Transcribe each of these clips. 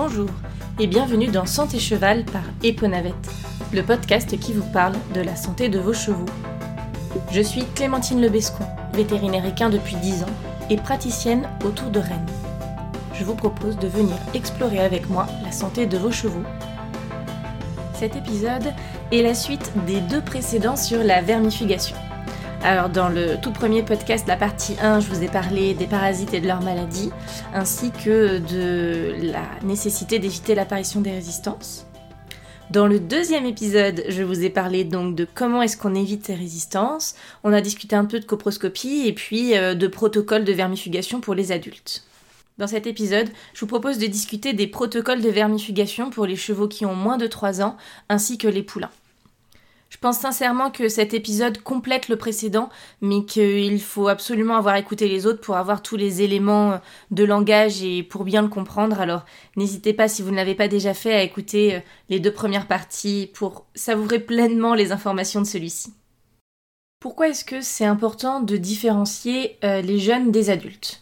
Bonjour et bienvenue dans Santé Cheval par Eponavette, le podcast qui vous parle de la santé de vos chevaux. Je suis Clémentine Lebescon, vétérinaire équin depuis 10 ans et praticienne autour de Rennes. Je vous propose de venir explorer avec moi la santé de vos chevaux. Cet épisode est la suite des deux précédents sur la vermifugation. Alors dans le tout premier podcast, la partie 1, je vous ai parlé des parasites et de leurs maladies, ainsi que de la nécessité d'éviter l'apparition des résistances. Dans le deuxième épisode, je vous ai parlé donc de comment est-ce qu'on évite ces résistances. On a discuté un peu de coproscopie et puis euh, de protocoles de vermifugation pour les adultes. Dans cet épisode, je vous propose de discuter des protocoles de vermifugation pour les chevaux qui ont moins de 3 ans, ainsi que les poulains. Je pense sincèrement que cet épisode complète le précédent, mais qu'il faut absolument avoir écouté les autres pour avoir tous les éléments de langage et pour bien le comprendre. Alors n'hésitez pas, si vous ne l'avez pas déjà fait, à écouter euh, les deux premières parties pour savourer pleinement les informations de celui-ci. Pourquoi est-ce que c'est important de différencier euh, les jeunes des adultes?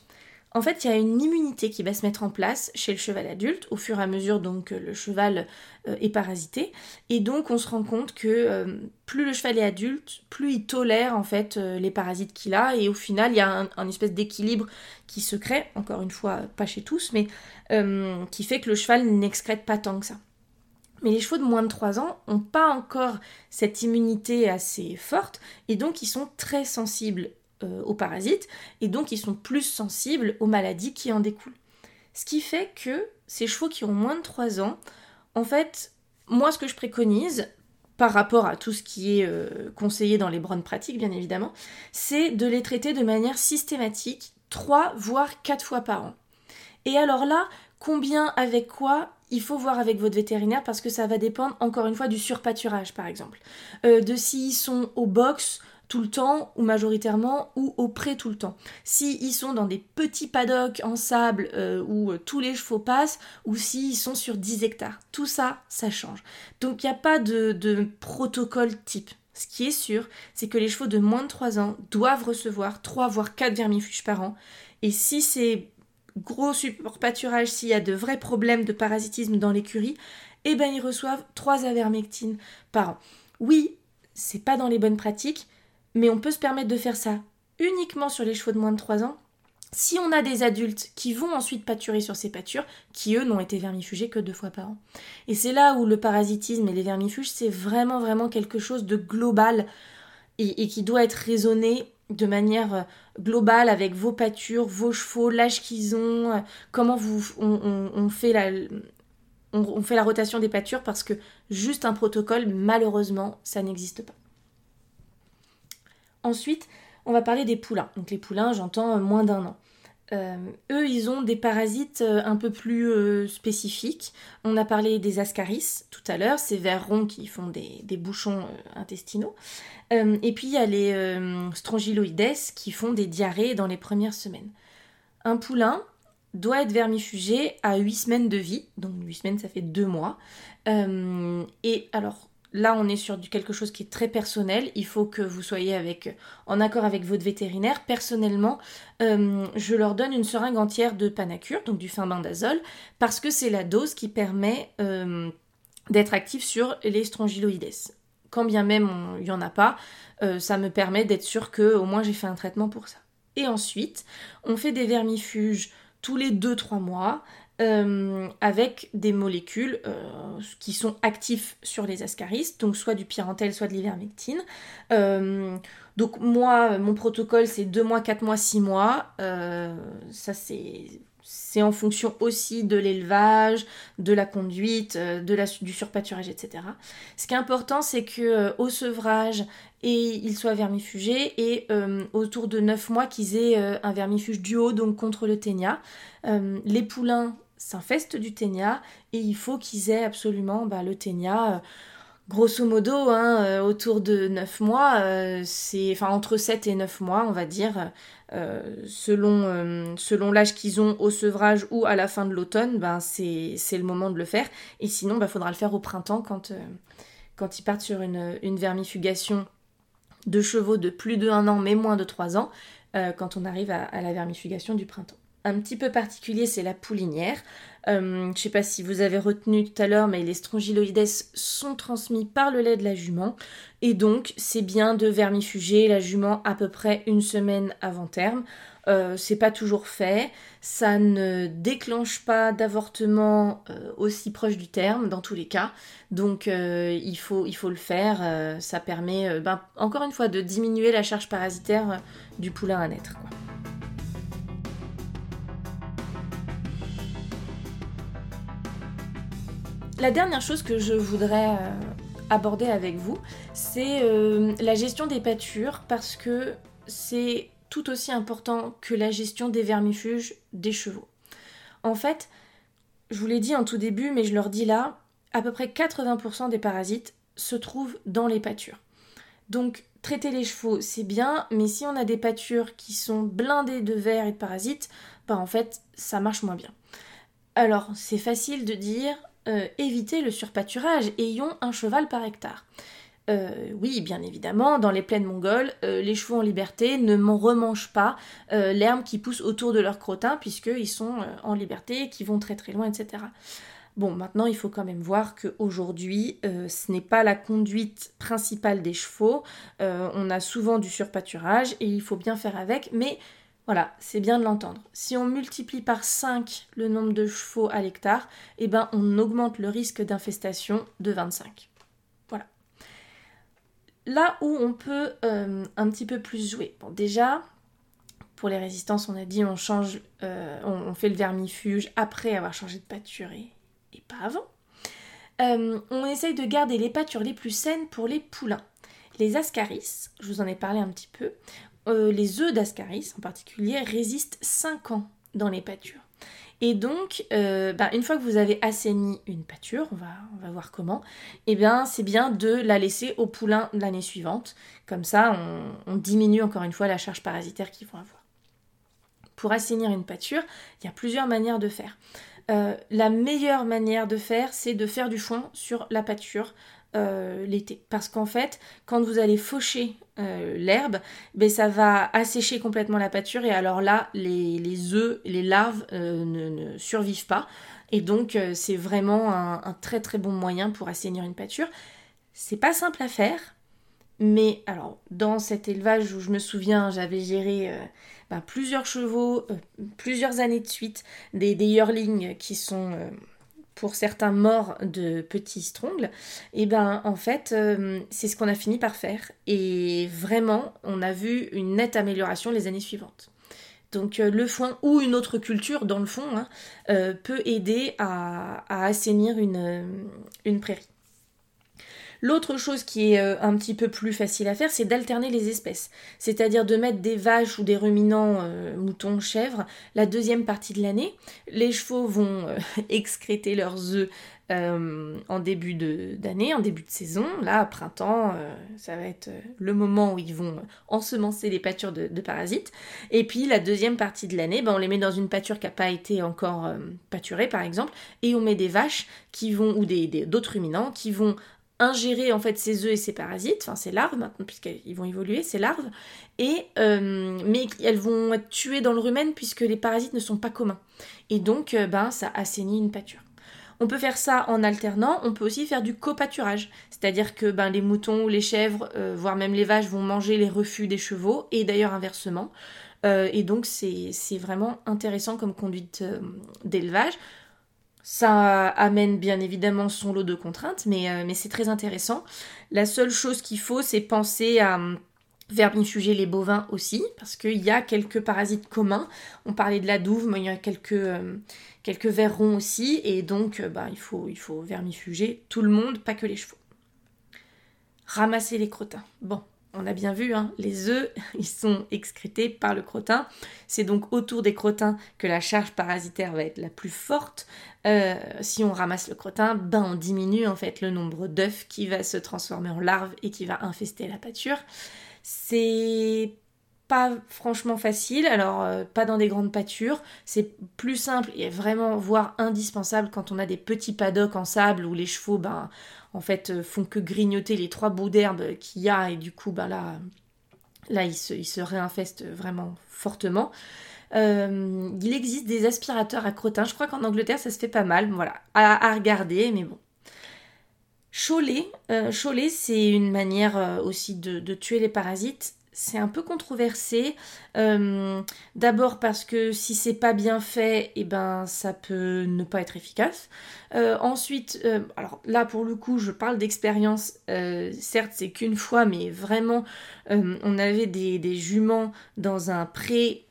En fait, il y a une immunité qui va se mettre en place chez le cheval adulte au fur et à mesure donc le cheval euh, est parasité et donc on se rend compte que euh, plus le cheval est adulte, plus il tolère en fait euh, les parasites qu'il a et au final il y a un, espèce d'équilibre qui se crée, encore une fois pas chez tous, mais qui fait que le cheval n'excrète pas tant que ça. Mais les chevaux de moins de 3 ans n'ont pas encore cette immunité assez forte et donc ils sont très sensibles euh, aux parasites, et donc ils sont plus sensibles aux maladies qui en découlent. Ce qui fait que ces chevaux qui ont moins de 3 ans, en fait, moi ce que je préconise, par rapport à tout ce qui est euh, conseillé dans les bonnes pratiques, bien évidemment, c'est de les traiter de manière systématique, 3 voire 4 fois par an. Et alors là, combien avec quoi il faut voir avec votre vétérinaire parce que ça va dépendre encore une fois du surpâturage par exemple. Euh, de s'ils sont au box, tout le temps ou majoritairement ou au pré tout le temps. S'ils ils sont dans des petits paddocks en sable euh, où euh, tous les chevaux passent ou s'ils sont sur 10 hectares. Tout ça, ça change. Donc il n'y a pas de, de protocole type. Ce qui est sûr, c'est que les chevaux de moins de 3 ans doivent recevoir 3 voire 4 vermifuges par an. Et si c'est gros support pâturage, s'il y a de vrais problèmes de parasitisme dans l'écurie, eh ben ils reçoivent 3 avermectines par an. Oui, c'est pas dans les bonnes pratiques, mais on peut se permettre de faire ça uniquement sur les chevaux de moins de 3 ans si on a des adultes qui vont ensuite pâturer sur ces pâtures, qui eux n'ont été vermifugés que deux fois par an. Et c'est là où le parasitisme et les vermifuges, c'est vraiment vraiment quelque chose de global et, qui doit être raisonné de manière euh, globale avec vos pâtures, vos chevaux, l'âge qu'ils ont, euh, comment vous, on, on fait la rotation des pâtures parce que juste un protocole, malheureusement, ça n'existe pas. Ensuite, on va parler des poulains. Donc les poulains, j'entends euh, moins d'un an. Euh, eux, ils ont des parasites euh, un peu plus spécifiques. On a parlé des ascaris tout à l'heure, ces vers ronds qui font des, bouchons intestinaux. et puis il y a les strongyloides qui font des diarrhées dans les premières semaines. Un poulain doit être vermifugé à 8 semaines de vie, donc 8 semaines ça fait 2 mois. et alors, Là, on est sur quelque chose qui est très personnel. Il faut que vous soyez avec, en accord avec votre vétérinaire. Personnellement, euh, je leur donne une seringue entière de panacure, donc du fimbendazole, parce que c'est la dose qui permet euh, d'être actif sur les strongyloïdes. Quand bien même il n'y en a pas, euh, ça me permet d'être sûr que au moins j'ai fait un traitement pour ça. Et ensuite, on fait des vermifuges tous les 2-3 mois euh, avec des molécules euh, qui sont actifs sur les ascaris, donc soit du pyrantel, soit de l'ivermectine. Euh, donc moi, mon protocole, c'est 2 mois, 4 mois, 6 mois. ça, c'est en fonction aussi de l'élevage, de la conduite, de la, du surpâturage, etc. Ce qui est important, c'est que au sevrage, ils soient vermifugés et autour de 9 mois qu'ils aient un vermifuge duo, donc contre le ténia. les poulains s'infestent du ténia et il faut qu'ils aient absolument bah, le ténia. Euh, grosso modo, hein, euh, autour de 9 mois, euh, c'est enfin entre 7 et 9 mois, on va dire, selon, selon l'âge qu'ils ont au sevrage ou à la fin de l'automne, ben c'est, le moment de le faire. Et sinon, il ben, faudra le faire au printemps quand, quand ils partent sur une, une, vermifugation de chevaux de plus de 1 an mais moins de 3 ans, quand on arrive à la vermifugation du printemps un petit peu particulier, c'est la poulinière. Euh, je ne sais pas si vous avez retenu tout à l'heure, mais les strongyloïdes sont transmis par le lait de la jument. Et donc, c'est bien de vermifuger la jument à peu près une semaine avant terme. Euh, c'est pas toujours fait, ça ne déclenche pas d'avortement euh, aussi proche du terme dans tous les cas, donc il, faut, il faut le faire, ça permet ben, encore une fois de diminuer la charge parasitaire du poulain à naître. La dernière chose que je voudrais aborder avec vous, c'est la gestion des pâtures parce que c'est tout aussi important que la gestion des vermifuges des chevaux. En fait, je vous l'ai dit en tout début, mais je leur dis là, à peu près 80% des parasites se trouvent dans les pâtures. Donc, traiter les chevaux, c'est bien, mais si on a des pâtures qui sont blindées de vers et de parasites, bah en fait, ça marche moins bien. Alors, c'est facile de dire, euh, évitez le surpâturage, ayons un cheval par hectare. Euh, oui, bien évidemment, dans les plaines mongoles, euh, les chevaux en liberté ne remangent pas l'herbe qui pousse autour de leur crottin, puisqu'ils sont en liberté, qui vont très très loin, etc. Bon, maintenant, il faut quand même voir qu'aujourd'hui, ce n'est pas la conduite principale des chevaux. on a souvent du surpâturage et il faut bien faire avec, mais voilà, c'est bien de l'entendre. Si on multiplie par 5 le nombre de chevaux à l'hectare, eh ben, on augmente le risque d'infestation de 25 là où on peut euh, un petit peu plus jouer. Bon, déjà, pour les résistances, on a dit on change, euh, on, fait le vermifuge après avoir changé de pâture et, pas avant. Euh, on essaye de garder les pâtures les plus saines pour les poulains. Les ascaris, je vous en ai parlé un petit peu, les œufs d'ascaris en particulier résistent 5 ans dans les pâtures. Et donc, euh, bah, une fois que vous avez assaini une pâture, on va, voir comment, eh bien c'est bien de la laisser au poulain l'année suivante. Comme ça, on, diminue encore une fois la charge parasitaire qu'ils vont avoir. Pour assainir une pâture, il y a plusieurs manières de faire. Euh, la meilleure manière de faire, c'est de faire du foin sur la pâture euh, l'été. Parce qu'en fait, quand vous allez faucher euh, l'herbe, ben, ça va assécher complètement la pâture et alors là, les, les œufs, les larves euh, ne, survivent pas. Et donc, c'est vraiment un, très très bon moyen pour assainir une pâture. C'est pas simple à faire, mais alors, dans cet élevage où je me souviens, j'avais géré ben, plusieurs chevaux, plusieurs années de suite, des, des yearlings qui sont pour certains morts de petits strongles, et eh ben en fait euh, c'est ce qu'on a fini par faire et vraiment on a vu une nette amélioration les années suivantes. Donc euh, le foin ou une autre culture dans le fond hein, euh, peut aider à, assainir une prairie. L'autre chose qui est euh, un petit peu plus facile à faire, c'est d'alterner les espèces. C'est-à-dire de mettre des vaches ou des ruminants, euh, moutons, chèvres, la deuxième partie de l'année. Les chevaux vont euh, excréter leurs œufs en début d'année, en début de saison. Là, printemps, ça va être le moment où ils vont ensemencer les pâtures de, parasites. Et puis la deuxième partie de l'année, ben, on les met dans une pâture qui n'a pas été encore pâturée, par exemple, et on met des vaches qui vont, ou d'autres ruminants, qui vont ingérer en fait ces œufs et ces parasites, enfin ces larves maintenant puisqu'ils vont évoluer, ces larves, et euh, mais elles vont être tuées dans le rumen puisque les parasites ne sont pas communs. Et donc euh, ben ça assainit une pâture. On peut faire ça en alternant, on peut aussi faire du copâturage, c'est-à-dire que ben, les moutons ou les chèvres, euh, voire même les vaches vont manger les refus des chevaux, et d'ailleurs inversement. et donc c'est vraiment intéressant comme conduite d'élevage. Ça amène bien évidemment son lot de contraintes, mais, euh, mais c'est très intéressant. La seule chose qu'il faut, c'est penser à euh, vermifuger les bovins aussi, parce qu'il y a quelques parasites communs. On parlait de la douve, mais il y a quelques, euh, quelques vers ronds aussi, et donc bah, il, faut, il faut vermifuger tout le monde, pas que les chevaux. Ramasser les crottins. Bon, on a bien vu, hein, les œufs, ils sont excrétés par le crottin. C'est donc autour des crottins que la charge parasitaire va être la plus forte. Euh, si on ramasse le crottin, ben on diminue en fait le nombre d'œufs qui va se transformer en larves et qui va infester la pâture. C'est pas franchement facile, alors euh, pas dans des grandes pâtures, c'est plus simple et vraiment voire indispensable quand on a des petits paddocks en sable où les chevaux ben en fait, euh, font que grignoter les trois bouts d'herbe qu'il y a et du coup, ben là, là ils, se, réinfestent vraiment fortement. il existe des aspirateurs à crottin. Je crois qu'en Angleterre, ça se fait pas mal. Voilà, à, regarder, mais bon. Cholet, cholet c'est une manière aussi de, tuer les parasites c'est un peu controversé. Euh, d'abord parce que si c'est pas bien fait, et eh ben ça peut ne pas être efficace. Euh, ensuite, euh, alors là pour le coup, je parle d'expérience. certes, c'est qu'une fois, mais vraiment, on avait des, des, juments dans un pré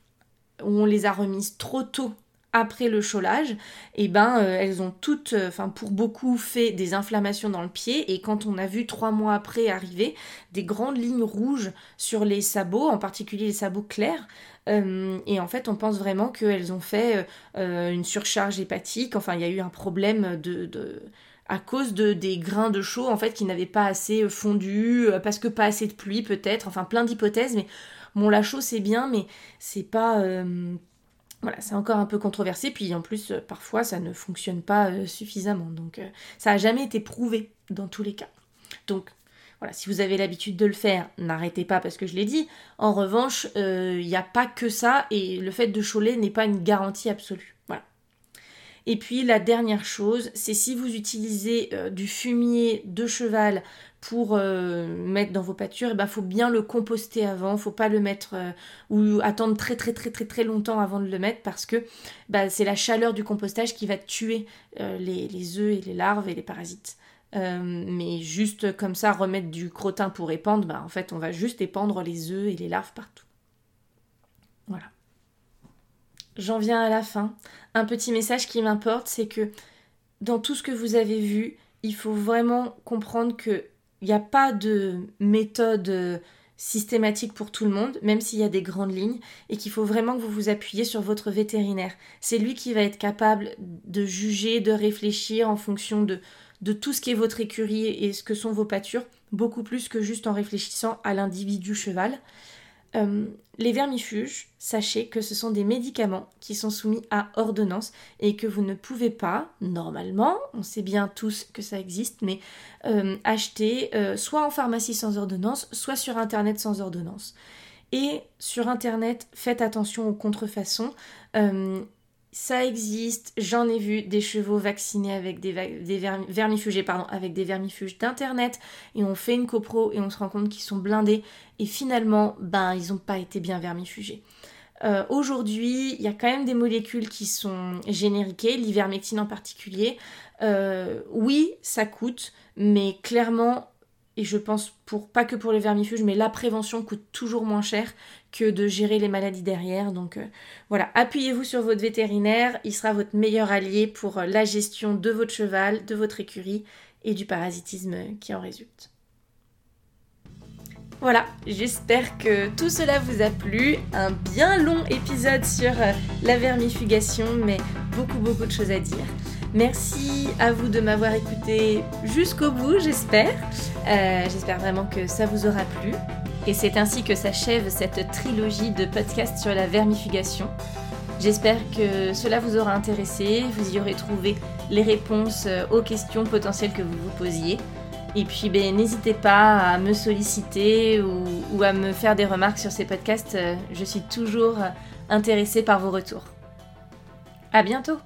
où on les a remises trop tôt après le cholage, et eh ben euh, elles ont toutes, euh, enfin pour beaucoup, fait des inflammations dans le pied. Et quand on a vu trois mois après arriver des grandes lignes rouges sur les sabots, en particulier les sabots clairs, euh, et en fait, on pense vraiment qu'elles ont fait une surcharge hépatique. Enfin, il y a eu un problème de, de à cause de des grains de chaux en fait qui n'avaient pas assez fondu, parce que pas assez de pluie peut-être. Enfin, plein d'hypothèses. Mais bon, la chaux c'est bien, mais c'est pas voilà, c'est encore un peu controversé, puis en plus, euh, parfois, ça ne fonctionne pas euh, suffisamment. Donc, euh, ça n'a jamais été prouvé dans tous les cas. Donc, voilà, si vous avez l'habitude de le faire, n'arrêtez pas parce que je l'ai dit. En revanche, il n'y a pas que ça, et le fait de choler n'est pas une garantie absolue. Voilà. Et puis, la dernière chose, c'est si vous utilisez du fumier de cheval pour euh, mettre dans vos pâtures, il eh ben, faut bien le composter avant, faut pas le mettre euh, ou attendre très très très très très longtemps avant de le mettre parce que bah, c'est la chaleur du compostage qui va tuer euh, les, les œufs et les larves et les parasites. mais juste comme ça, remettre du crottin pour épandre, bah, en fait on va juste épandre les œufs et les larves partout. Voilà. J'en viens à la fin. Un petit message qui m'importe, c'est que dans tout ce que vous avez vu, il faut vraiment comprendre que il n'y a pas de méthode euh, systématique pour tout le monde, même s'il y a des grandes lignes, et qu'il faut vraiment que vous vous appuyez sur votre vétérinaire. C'est lui qui va être capable de juger, de réfléchir en fonction de, de tout ce qui est votre écurie et ce que sont vos pâtures, beaucoup plus que juste en réfléchissant à l'individu cheval. Euh, les vermifuges, sachez que ce sont des médicaments qui sont soumis à ordonnance et que vous ne pouvez pas, normalement, on sait bien tous que ça existe, mais euh, acheter euh, soit en pharmacie sans ordonnance, soit sur Internet sans ordonnance. Et sur Internet, faites attention aux contrefaçons ça existe, j'en ai vu des chevaux vaccinés avec des, pardon, avec des vermifuges d'internet, et on fait une copro et on se rend compte qu'ils sont blindés, et finalement, ben, ils n'ont pas été bien vermifugés. Euh, aujourd'hui, il y a quand même des molécules qui sont génériquées, l'ivermectine en particulier. Euh, oui, ça coûte, mais clairement, et je pense pour pas que pour les vermifuges, mais la prévention coûte toujours moins cher que de gérer les maladies derrière. Donc euh, voilà, appuyez-vous sur votre vétérinaire, il sera votre meilleur allié pour euh, la gestion de votre cheval, de votre écurie et du parasitisme qui en résulte. Voilà, j'espère que tout cela vous a plu. Un bien long épisode sur euh, la vermifugation, mais beaucoup beaucoup de choses à dire. Merci à vous de m'avoir écouté jusqu'au bout, j'espère. J'espère vraiment que ça vous aura plu. Et c'est ainsi que s'achève cette trilogie de podcasts sur la vermifugation. J'espère que cela vous aura intéressé, vous y aurez trouvé les réponses euh, aux questions potentielles que vous vous posiez. Et puis ben, n'hésitez pas à me solliciter ou, ou, à me faire des remarques sur ces podcasts. Euh, je suis toujours intéressée par vos retours. À bientôt